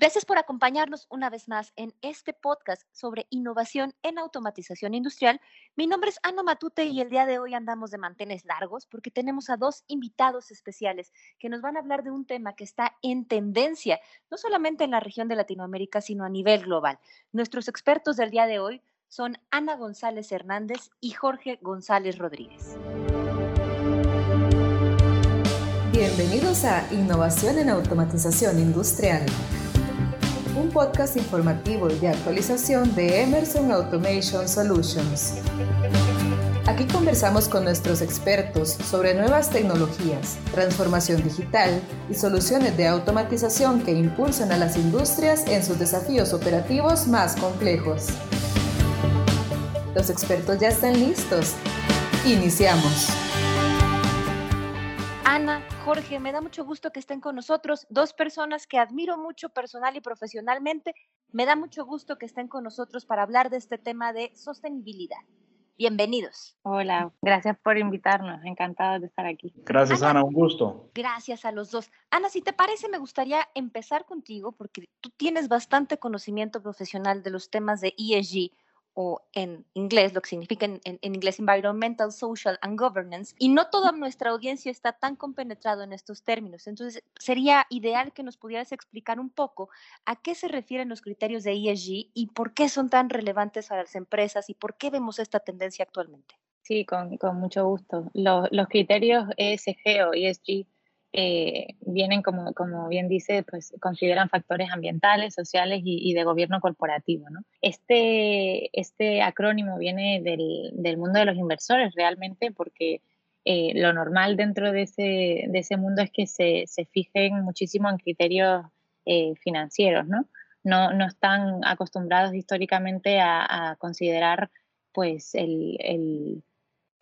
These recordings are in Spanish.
Gracias por acompañarnos una vez más en este podcast sobre innovación en automatización industrial. Mi nombre es Ana Matute y el día de hoy andamos de mantenes largos porque tenemos a dos invitados especiales que nos van a hablar de un tema que está en tendencia, no solamente en la región de Latinoamérica, sino a nivel global. Nuestros expertos del día de hoy son Ana González Hernández y Jorge González Rodríguez. Bienvenidos a Innovación en Automatización Industrial un podcast informativo y de actualización de Emerson Automation Solutions. Aquí conversamos con nuestros expertos sobre nuevas tecnologías, transformación digital y soluciones de automatización que impulsan a las industrias en sus desafíos operativos más complejos. Los expertos ya están listos. Iniciamos. Ana, Jorge, me da mucho gusto que estén con nosotros, dos personas que admiro mucho personal y profesionalmente. Me da mucho gusto que estén con nosotros para hablar de este tema de sostenibilidad. Bienvenidos. Hola, gracias por invitarnos, encantada de estar aquí. Gracias Ana, un gusto. Gracias a los dos. Ana, si te parece, me gustaría empezar contigo porque tú tienes bastante conocimiento profesional de los temas de ESG o en inglés, lo que significa en, inglés Environmental, Social and Governance, y no toda nuestra audiencia está tan compenetrado en estos términos. Entonces, sería ideal que nos pudieras explicar un poco a qué se refieren los criterios de ESG y por qué son tan relevantes para las empresas y por qué vemos esta tendencia actualmente. Sí, con, mucho gusto. Los, los criterios ESG o ESG eh, vienen, como, como bien dice, pues consideran factores ambientales, sociales y, de gobierno corporativo. ¿no? Este, este acrónimo viene del, del, mundo de los inversores realmente porque eh, lo normal dentro de ese, de ese mundo es que se, se fijen muchísimo en criterios eh, financieros, ¿no? ¿no? No están acostumbrados históricamente a, a considerar pues el, el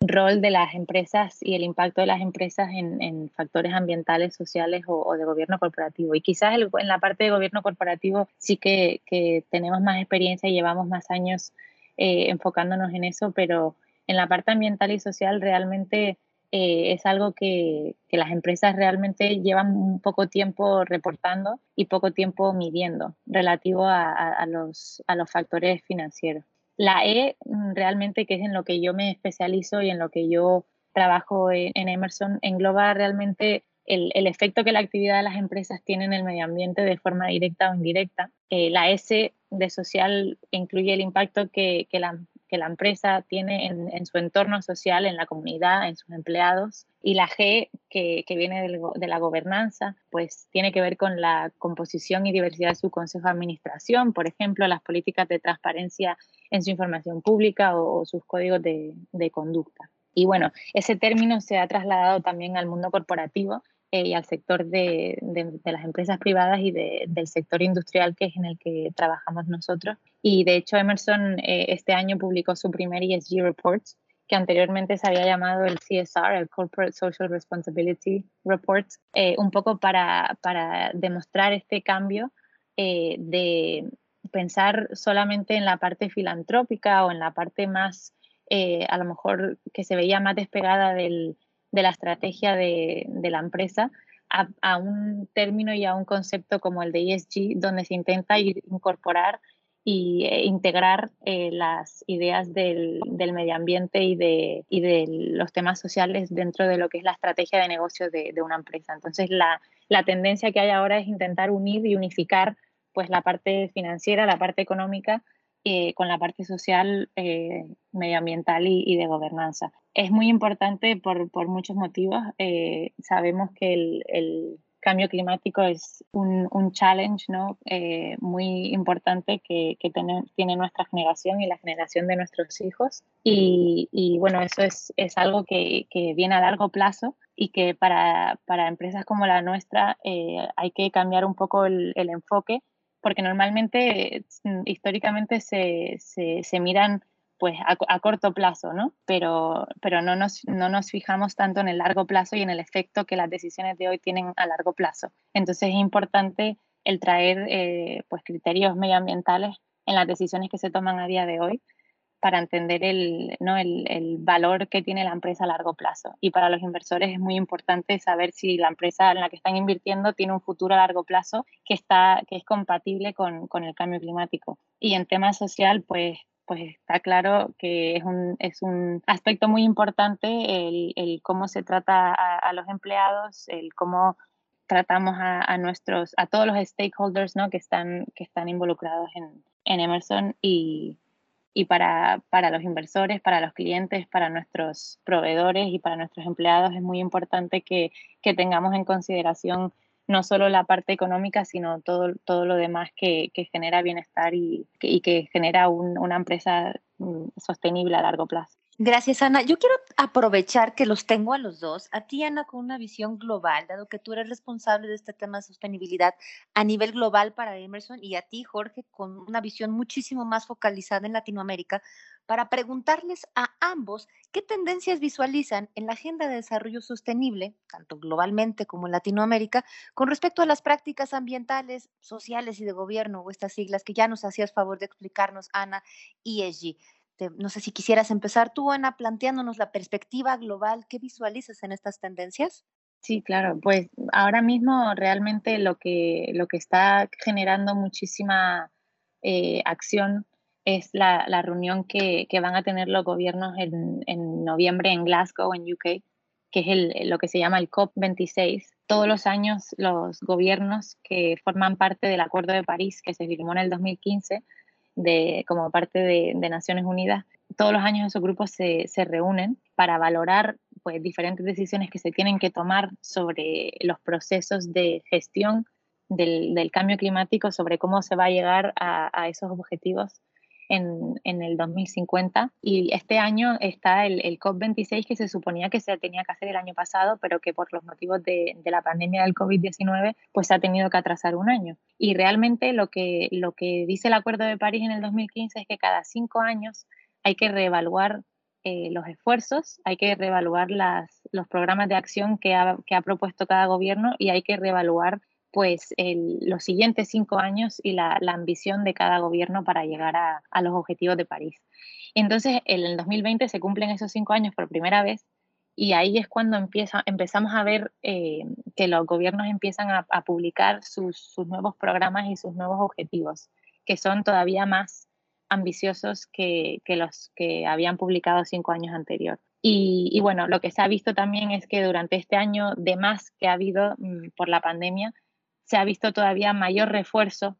rol de las empresas y el impacto de las empresas en, factores ambientales, sociales o, de gobierno corporativo. Y quizás en la parte de gobierno corporativo sí que, tenemos más experiencia y llevamos más años eh, enfocándonos en eso, pero en la parte ambiental y social realmente eh, es algo que, las empresas realmente llevan un poco tiempo reportando y poco tiempo midiendo relativo a los factores financieros. La E mm, realmente, que es en lo que yo me especializo y en lo que yo trabajo en, Emerson, engloba realmente el, efecto que la actividad de las empresas tiene en el medio ambiente de forma directa o indirecta. Eh, la S de social incluye el impacto que, que la que la empresa tiene en, su entorno social, en la comunidad, en sus empleados. Y la G, que, viene de la gobernanza, pues tiene que ver con la composición y diversidad de su consejo de administración, por ejemplo, las políticas de transparencia en su información pública o, sus códigos de conducta. Y bueno, ese término se ha trasladado también al mundo corporativo eh, y al sector de, de, las empresas privadas y del sector industrial que es en el que trabajamos nosotros. Y de hecho Emerson eh, este año publicó su primer ESG report, que anteriormente se había llamado el CSR, el Corporate Social Responsibility Report, eh, un poco para, para, demostrar este cambio de pensar solamente en la parte filantrópica o en la parte más, a lo mejor que se veía más despegada del, de la estrategia de, la empresa a, un término y a un concepto como el de ESG, donde se intenta incorporar y e integrar eh, las ideas del, medio ambiente y de, de, los temas sociales dentro de lo que es la estrategia de negocio de, una empresa. Entonces, la, la, tendencia que hay ahora es intentar unir y unificar pues, la parte financiera, la parte económica eh, con la parte social, medioambiental y, de gobernanza. Es muy importante por, por muchos motivos. Eh, sabemos que el, el, cambio climático es un, un challenge ¿no? muy importante que, que tiene, tiene, nuestra generación y la generación de nuestros hijos. Y, y bueno, eso es, es algo que, que, viene a largo plazo y que para, para empresas como la nuestra hay que cambiar un poco el, el enfoque porque normalmente mm, históricamente se, se, miran pues a, corto plazo, ¿no? Pero, pero no, nos, no nos fijamos tanto en el largo plazo y en el efecto que las decisiones de hoy tienen a largo plazo. Entonces es importante el traer eh, pues criterios medioambientales en las decisiones que se toman a día de hoy para entender el, ¿no? el, el, valor que tiene la empresa a largo plazo. Y para los inversores es muy importante saber si la empresa en la que están invirtiendo tiene un futuro a largo plazo que, está, que es compatible con, con el cambio climático. Y en tema social, pues pues está claro que es un, es un aspecto muy importante el, el cómo se trata a, a, los empleados, el cómo tratamos a, a, nuestros, a todos los stakeholders ¿no? que, están, que están involucrados en, en Emerson y, y para, para, los inversores, para los clientes, para nuestros proveedores y para nuestros empleados es muy importante que, que tengamos en consideración no solo la parte económica, sino todo, todo lo demás que, que genera bienestar y, que genera un, una empresa mm, sostenible a largo plazo. Gracias, Ana. Yo quiero aprovechar que los tengo a los dos. A ti, Ana, con una visión global, dado que tú eres responsable de este tema de sostenibilidad a nivel global para Emerson, y a ti, Jorge, con una visión muchísimo más focalizada en Latinoamérica, para preguntarles a ambos qué tendencias visualizan en la agenda de desarrollo sostenible, tanto globalmente como en Latinoamérica, con respecto a las prácticas ambientales, sociales y de gobierno, o estas siglas que ya nos hacías favor de explicarnos, Ana, ESG. Este, no sé si quisieras empezar tú, Ana, planteándonos la perspectiva global. ¿Qué visualizas en estas tendencias? Sí, claro. Pues ahora mismo realmente lo que, lo que está generando muchísima eh, acción es la, la reunión que, que, van a tener los gobiernos en, en, noviembre en Glasgow, en UK, que es el, lo que se llama el COP26. Todos los años los gobiernos que forman parte del Acuerdo de París, que se firmó en el 2015, de, como parte de, Naciones Unidas, todos los años esos grupos se, se reúnen para valorar pues, diferentes decisiones que se tienen que tomar sobre los procesos de gestión del, del cambio climático, sobre cómo se va a llegar a esos objetivos en, en, el 2050 y este año está el, el, COP26 que se suponía que se tenía que hacer el año pasado, pero que por los motivos de, de la pandemia del COVID-19 pues se ha tenido que atrasar un año. Y realmente lo que, lo que dice el Acuerdo de París en el 2015 es que cada cinco años hay que reevaluar eh, los esfuerzos, hay que reevaluar las, los programas de acción que ha, que ha propuesto cada gobierno y hay que reevaluar pues los siguientes cinco años y la, ambición de cada gobierno para llegar a, los objetivos de París. Entonces, en el 2020 se cumplen esos cinco años por primera vez y ahí es cuando empezamos a ver eh, que los gobiernos empiezan a, publicar sus, nuevos programas y sus nuevos objetivos, que son todavía más ambiciosos que, los que habían publicado cinco años anterior. Y, y, bueno, lo que se ha visto también es que durante este año de más que ha habido mmm, por la pandemia, se ha visto todavía mayor refuerzo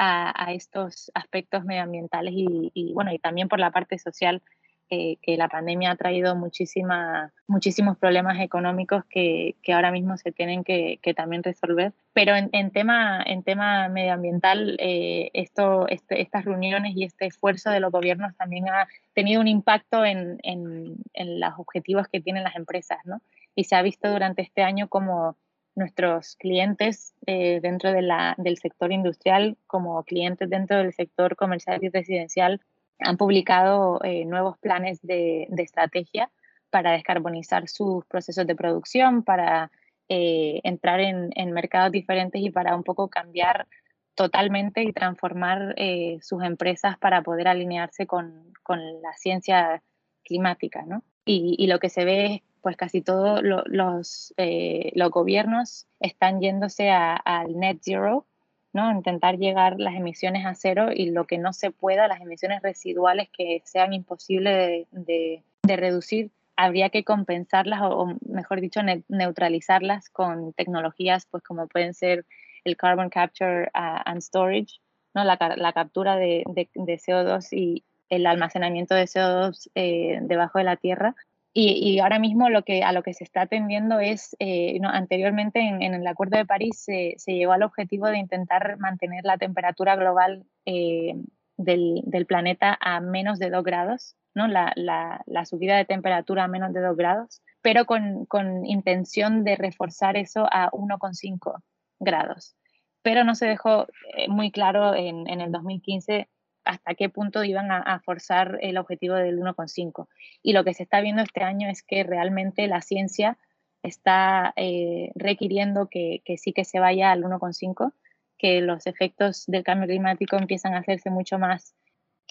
a, estos aspectos medioambientales y, bueno, y también por la parte social, eh, que la pandemia ha traído muchísima, muchísimos problemas económicos que, ahora mismo se tienen que, también resolver. Pero en, en, tema, en tema medioambiental, eh, esto, este, estas reuniones y este esfuerzo de los gobiernos también ha tenido un impacto en, en, en los objetivos que tienen las empresas, ¿no? Y se ha visto durante este año como nuestros clientes eh, dentro del sector industrial como clientes dentro del sector comercial y residencial han publicado eh, nuevos planes de, estrategia para descarbonizar sus procesos de producción, para eh, entrar en, mercados diferentes y para un poco cambiar totalmente y transformar sus empresas para poder alinearse con, la ciencia climática. ¿no? Y, y, lo que se ve es pues casi todos lo, los, eh, los gobiernos están yéndose al net zero, ¿no? Intentar llegar las emisiones a cero y lo que no se pueda, las emisiones residuales que sean imposibles de, de, reducir, habría que compensarlas o, mejor dicho, ne neutralizarlas con tecnologías pues como pueden ser el carbon capture uh, and storage, ¿no? la, la captura de, de, de, CO2 y el almacenamiento de CO2 eh, debajo de la tierra y, y, ahora mismo lo que, a lo que se está atendiendo es, eh, anteriormente en, en, el Acuerdo de París se, se, llegó al objetivo de intentar mantener la temperatura global eh, del, del, planeta a menos de 2 grados, ¿no? La, la, la, subida de temperatura a menos de 2 grados, pero con, con intención de reforzar eso a 1,5 grados. Pero no se dejó eh, muy claro en, en el 2015 hasta qué punto iban a, forzar el objetivo del 1,5. Y lo que se está viendo este año es que realmente la ciencia está eh, requiriendo que, sí que se vaya al 1,5, que los efectos del cambio climático empiezan a hacerse mucho más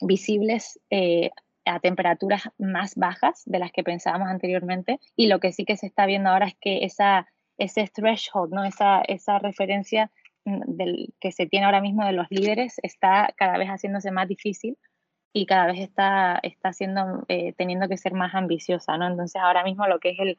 visibles eh, a temperaturas más bajas de las que pensábamos anteriormente. Y lo que sí que se está viendo ahora es que esa, ese threshold, ¿no? esa, esa referencia del, que se tiene ahora mismo de los líderes está cada vez haciéndose más difícil y cada vez está, está siendo, eh, teniendo que ser más ambiciosa. ¿no? Entonces ahora mismo lo que es el,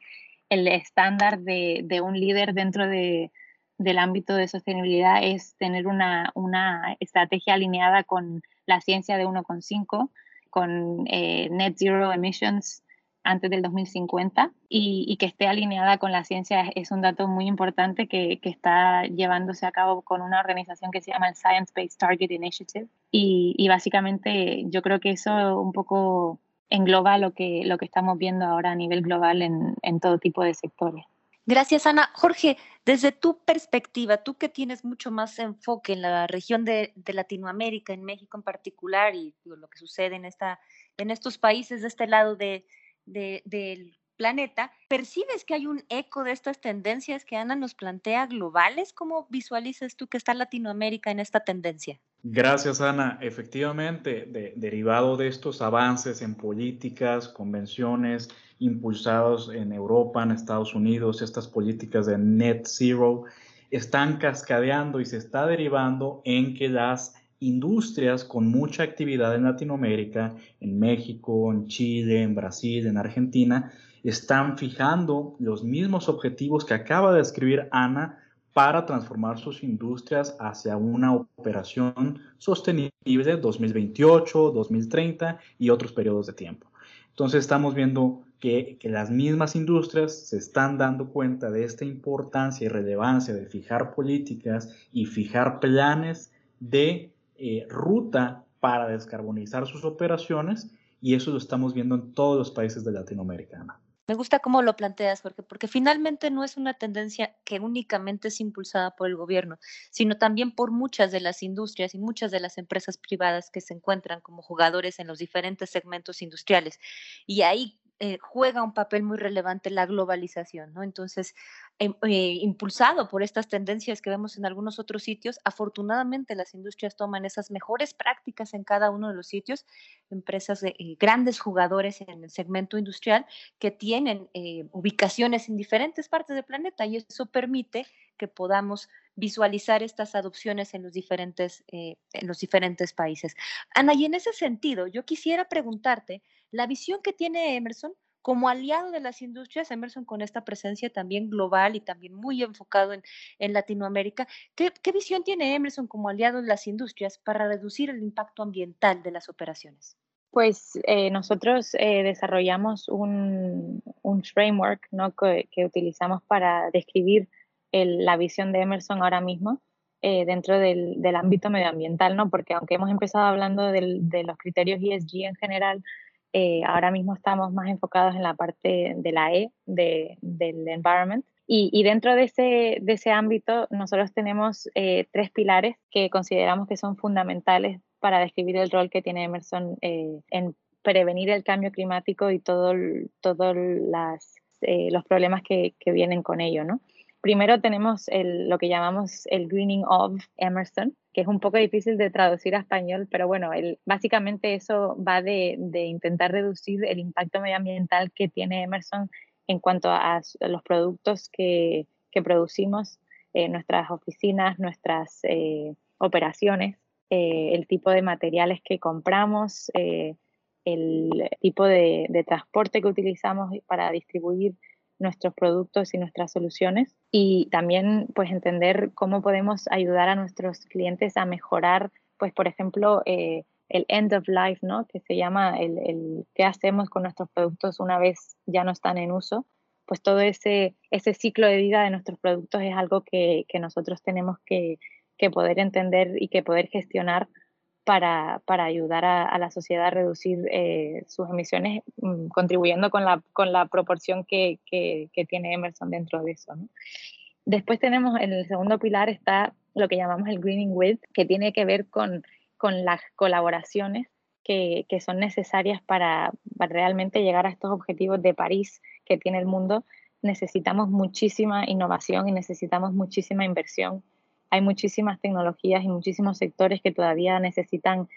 el estándar de, de un líder dentro de, del ámbito de sostenibilidad es tener una, una estrategia alineada con la ciencia de 1,5, con eh, net zero emissions antes del 2050 y, y, que esté alineada con la ciencia es un dato muy importante que, que, está llevándose a cabo con una organización que se llama el Science Based Target Initiative y, y básicamente yo creo que eso un poco engloba lo que, lo que estamos viendo ahora a nivel global en, en todo tipo de sectores. Gracias, Ana. Jorge, desde tu perspectiva, tú que tienes mucho más enfoque en la región de, de Latinoamérica, en México en particular, y lo que sucede en, esta, en estos países de este lado de, de, del planeta, ¿percibes que hay un eco de estas tendencias que Ana nos plantea globales? ¿Cómo visualizas tú que está Latinoamérica en esta tendencia? Gracias, Ana. Efectivamente, de, derivado de estos avances en políticas, convenciones impulsados en Europa, en Estados Unidos, estas políticas de net zero, están cascadeando y se está derivando en que las industrias con mucha actividad en Latinoamérica, en México, en Chile, en Brasil, en Argentina, están fijando los mismos objetivos que acaba de describir Ana para transformar sus industrias hacia una operación sostenible 2028, 2030 y otros periodos de tiempo. Entonces estamos viendo que, que, las mismas industrias se están dando cuenta de esta importancia y relevancia de fijar políticas y fijar planes de eh, ruta para descarbonizar sus operaciones y eso lo estamos viendo en todos los países de Latinoamérica. Me gusta cómo lo planteas, porque, porque finalmente no es una tendencia que únicamente es impulsada por el gobierno, sino también por muchas de las industrias y muchas de las empresas privadas que se encuentran como jugadores en los diferentes segmentos industriales. Y ahí eh, juega un papel muy relevante la globalización, ¿no? Entonces, eh, impulsado por estas tendencias que vemos en algunos otros sitios, afortunadamente las industrias toman esas mejores prácticas en cada uno de los sitios, empresas de eh, grandes jugadores en el segmento industrial que tienen ubicaciones en diferentes partes del planeta y eso permite que podamos visualizar estas adopciones en los diferentes, en los diferentes países. Ana, y en ese sentido, yo quisiera preguntarte, la visión que tiene Emerson como aliado de las industrias, Emerson con esta presencia también global y también muy enfocado en, en Latinoamérica, ¿qué, ¿qué, visión tiene Emerson como aliado de las industrias para reducir el impacto ambiental de las operaciones? Pues eh, nosotros eh, desarrollamos un, un, framework ¿no? que, que, utilizamos para describir el, la visión de Emerson ahora mismo eh, dentro del, del, ámbito medioambiental, ¿no? porque aunque hemos empezado hablando del, de los criterios ESG en general, eh, ahora mismo estamos más enfocados en la parte de la E, de, del environment. Y, y, dentro de ese, de ese ámbito, nosotros tenemos eh, tres pilares que consideramos que son fundamentales para describir el rol que tiene Emerson eh, en prevenir el cambio climático y todos todo eh, los problemas que, que, vienen con ello. ¿no? Primero tenemos el, lo que llamamos el greening of Emerson, que es un poco difícil de traducir a español, pero bueno, el, básicamente eso va de, intentar reducir el impacto medioambiental que tiene Emerson en cuanto a, los productos que, producimos, eh, nuestras oficinas, nuestras eh, operaciones, eh, el tipo de materiales que compramos, el tipo de transporte que utilizamos para distribuir nuestros productos y nuestras soluciones y también pues entender cómo podemos ayudar a nuestros clientes a mejorar pues por ejemplo eh, el end of life no que se llama el, el qué hacemos con nuestros productos una vez ya no están en uso pues todo ese ese ciclo de vida de nuestros productos es algo que, que nosotros tenemos que, que poder entender y que poder gestionar para, para ayudar a, la sociedad a reducir eh, sus emisiones, mmm, contribuyendo con la, con la proporción que, que, tiene Emerson dentro de eso. Después tenemos en el segundo pilar está lo que llamamos el Greening With, que tiene que ver con, con las colaboraciones que, que son necesarias para realmente llegar a estos objetivos de París que tiene el mundo. Necesitamos muchísima innovación y necesitamos muchísima inversión hay muchísimas tecnologías y muchísimos sectores que todavía necesitan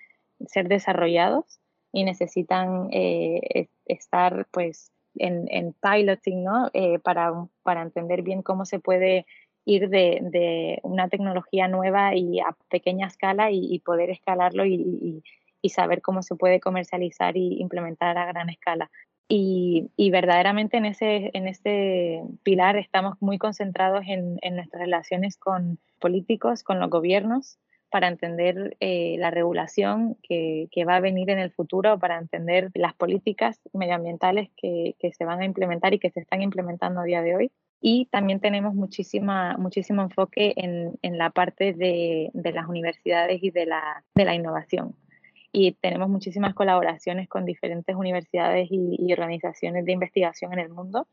ser desarrollados y necesitan eh, estar pues en, en piloting, ¿no? Eh, para, para entender bien cómo se puede ir de, de, una tecnología nueva y a pequeña escala y, poder escalarlo y, y, saber cómo se puede comercializar y implementar a gran escala. Y, verdaderamente en ese, en este pilar estamos muy concentrados en, nuestras relaciones con políticos, con los gobiernos, para entender eh, la regulación que, va a venir en el futuro, para entender las políticas medioambientales que, se van a implementar y que se están implementando a día de hoy. Y también tenemos muchísima, muchísimo enfoque en, en la parte de, de, las universidades y de la, de la innovación. Y tenemos muchísimas colaboraciones con diferentes universidades y, y organizaciones de investigación en el mundo.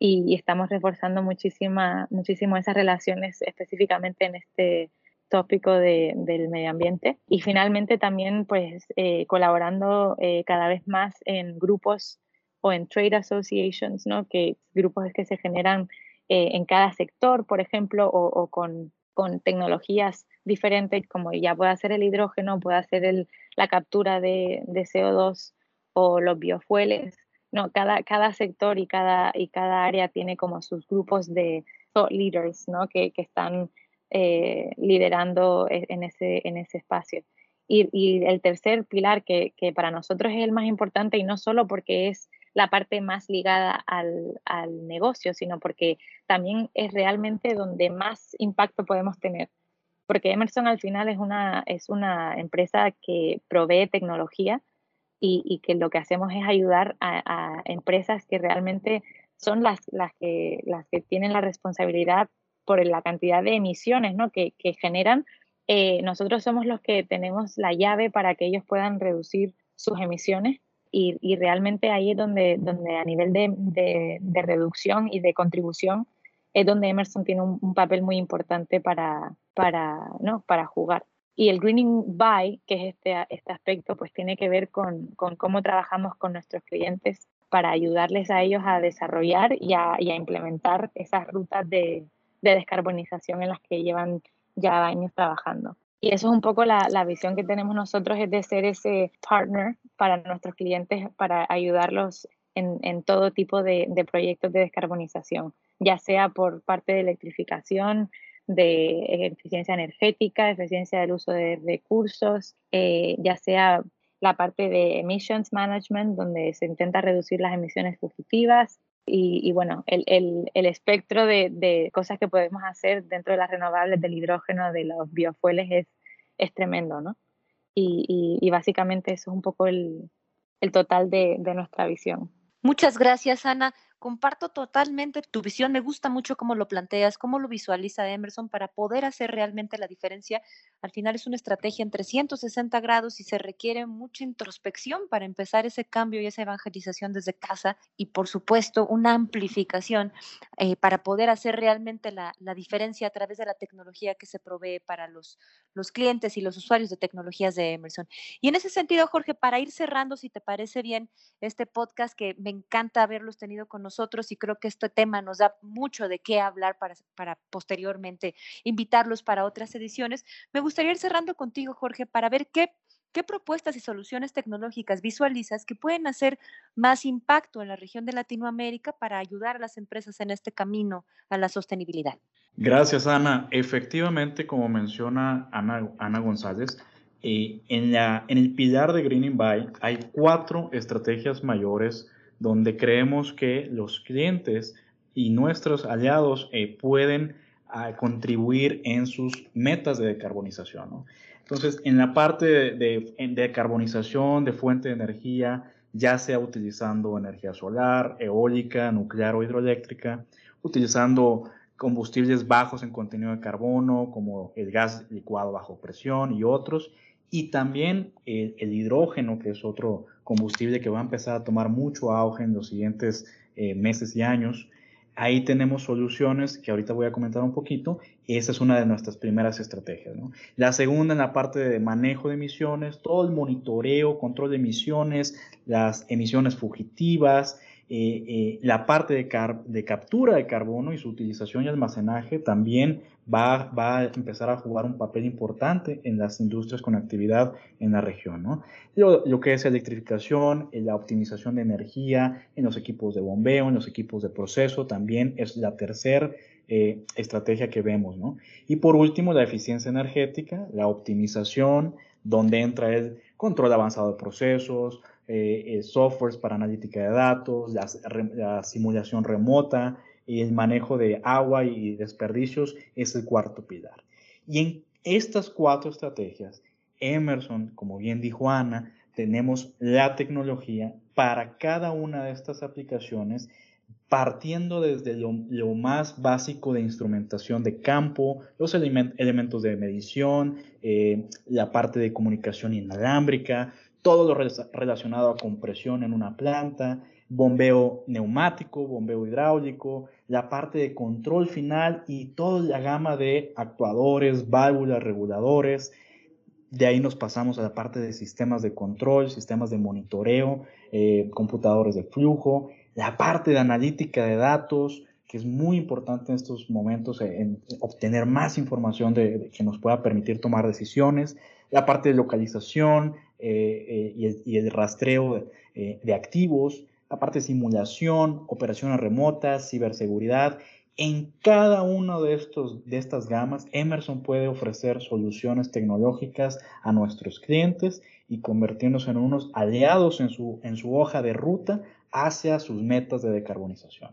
Y, y estamos reforzando muchísima, muchísimo esas relaciones específicamente en este, tópico de, del medio ambiente y finalmente también pues eh, colaborando eh, cada vez más en grupos o en trade associations, ¿no? que grupos que se generan eh, en cada sector, por ejemplo, o, con, con, tecnologías diferentes como ya puede ser el hidrógeno, puede ser el, la captura de, de, CO2 o los biofueles. No, cada, cada sector y cada, y cada área tiene como sus grupos de thought leaders ¿no? que, que están eh, liderando e, en ese, en ese espacio. Y, el tercer pilar, que, que, para nosotros es el más importante, y no solo porque es la parte más ligada al, al, negocio, sino porque también es realmente donde más impacto podemos tener. Porque Emerson al final es una, es una empresa que provee tecnología y, y que lo que hacemos es ayudar a, a empresas que realmente son las, las, que, las que tienen la responsabilidad por la cantidad de emisiones ¿no? que, que generan, eh, nosotros somos los que tenemos la llave para que ellos puedan reducir sus emisiones y, y realmente ahí es donde, donde a nivel de, de, de, reducción y de contribución es donde Emerson tiene un, papel muy importante para, para, ¿no? para jugar. Y el Greening Buy, que es este, este aspecto, pues tiene que ver con, con cómo trabajamos con nuestros clientes para ayudarles a ellos a desarrollar y a, y a implementar esas rutas de, de descarbonización en las que llevan ya años trabajando. Y eso es un poco la, la, visión que tenemos nosotros, es de ser ese partner para nuestros clientes, para ayudarlos en, en todo tipo de, de, proyectos de descarbonización, ya sea por parte de electrificación, de eficiencia energética, eficiencia del uso de recursos, eh, ya sea la parte de emissions management, donde se intenta reducir las emisiones fugitivas, y, bueno, el, el, el espectro de, de, cosas que podemos hacer dentro de las renovables, del hidrógeno, de los biofueles, es, es tremendo, ¿no? Y, y, y, básicamente eso es un poco el, el total de, de nuestra visión. Muchas gracias, Ana. Comparto totalmente tu visión, me gusta mucho cómo lo planteas, cómo lo visualiza Emerson para poder hacer realmente la diferencia. Al final es una estrategia en 360 grados y se requiere mucha introspección para empezar ese cambio y esa evangelización desde casa y por supuesto una amplificación eh, para poder hacer realmente la, la, diferencia a través de la tecnología que se provee para los, los clientes y los usuarios de tecnologías de Emerson. Y en ese sentido, Jorge, para ir cerrando, si te parece bien, este podcast que me encanta haberlos tenido con nosotros y creo que este tema nos da mucho de qué hablar para, para posteriormente invitarlos para otras ediciones. Me gustaría ir cerrando contigo, Jorge, para ver qué, qué propuestas y soluciones tecnológicas visualizas que pueden hacer más impacto en la región de Latinoamérica para ayudar a las empresas en este camino a la sostenibilidad. Gracias, Ana. Efectivamente, como menciona Ana, Ana González, eh, en, la, en el pilar de Greening By hay cuatro estrategias mayores donde creemos que los clientes y nuestros aliados eh, pueden ah, contribuir en sus metas de decarbonización. ¿no? Entonces, en la parte de, de, de decarbonización de fuente de energía, ya sea utilizando energía solar, eólica, nuclear o hidroeléctrica, utilizando combustibles bajos en contenido de carbono, como el gas licuado bajo presión y otros, y también el, hidrógeno, que es otro combustible que va a empezar a tomar mucho auge en los siguientes eh, meses y años. Ahí tenemos soluciones que ahorita voy a comentar un poquito. Esa es una de nuestras primeras estrategias. La segunda en la parte de manejo de emisiones, todo el monitoreo, control de emisiones, las emisiones fugitivas, eh, eh, la parte de, captura de carbono y su utilización y almacenaje también va, a empezar a jugar un papel importante en las industrias con actividad en la región. Lo, que es electrificación, la optimización de energía en los equipos de bombeo, en los equipos de proceso, también es la tercera eh, estrategia que vemos. Y por último, la eficiencia energética, la optimización, donde entra el control avanzado de procesos, eh, eh, softwares para analítica de datos, la, simulación remota y el manejo de agua y desperdicios es el cuarto pilar. Y en estas cuatro estrategias, Emerson, como bien dijo Ana, tenemos la tecnología para cada una de estas aplicaciones partiendo desde lo, más básico de instrumentación de campo, los elementos de medición, eh, la parte de comunicación inalámbrica, todo lo relacionado a compresión en una planta, bombeo neumático, bombeo hidráulico, la parte de control final y toda la gama de actuadores, válvulas, reguladores. De ahí nos pasamos a la parte de sistemas de control, sistemas de monitoreo, eh, computadores de flujo, la parte de analítica de datos, que es muy importante en estos momentos en, obtener más información de, que nos pueda permitir tomar decisiones, la parte de localización eh, y, el, rastreo eh, de activos, la parte de simulación, operaciones remotas, ciberseguridad. En cada una de, de estas gamas, Emerson puede ofrecer soluciones tecnológicas a nuestros clientes y convirtiéndose en unos aliados en su, en su hoja de ruta hacia sus metas de decarbonización.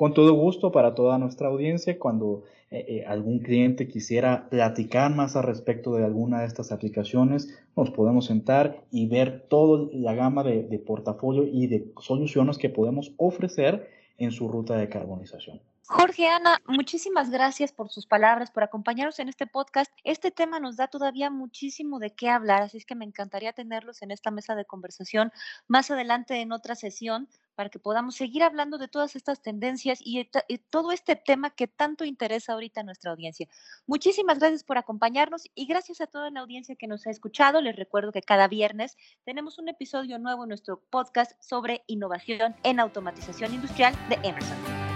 Con todo gusto para toda nuestra audiencia, cuando eh, eh, algún cliente quisiera platicar más al respecto de alguna de estas aplicaciones, nos podemos sentar y ver toda la gama de, de portafolio y de soluciones que podemos ofrecer en su ruta de decarbonización. Jorge, Ana, muchísimas gracias por sus palabras, por acompañarnos en este podcast. Este tema nos da todavía muchísimo de qué hablar, así es que me encantaría tenerlos en esta mesa de conversación más adelante en otra sesión para que podamos seguir hablando de todas estas tendencias y, todo este tema que tanto interesa ahorita a nuestra audiencia. Muchísimas gracias por acompañarnos y gracias a toda la audiencia que nos ha escuchado. Les recuerdo que cada viernes tenemos un episodio nuevo en nuestro podcast sobre innovación en automatización industrial de Emerson.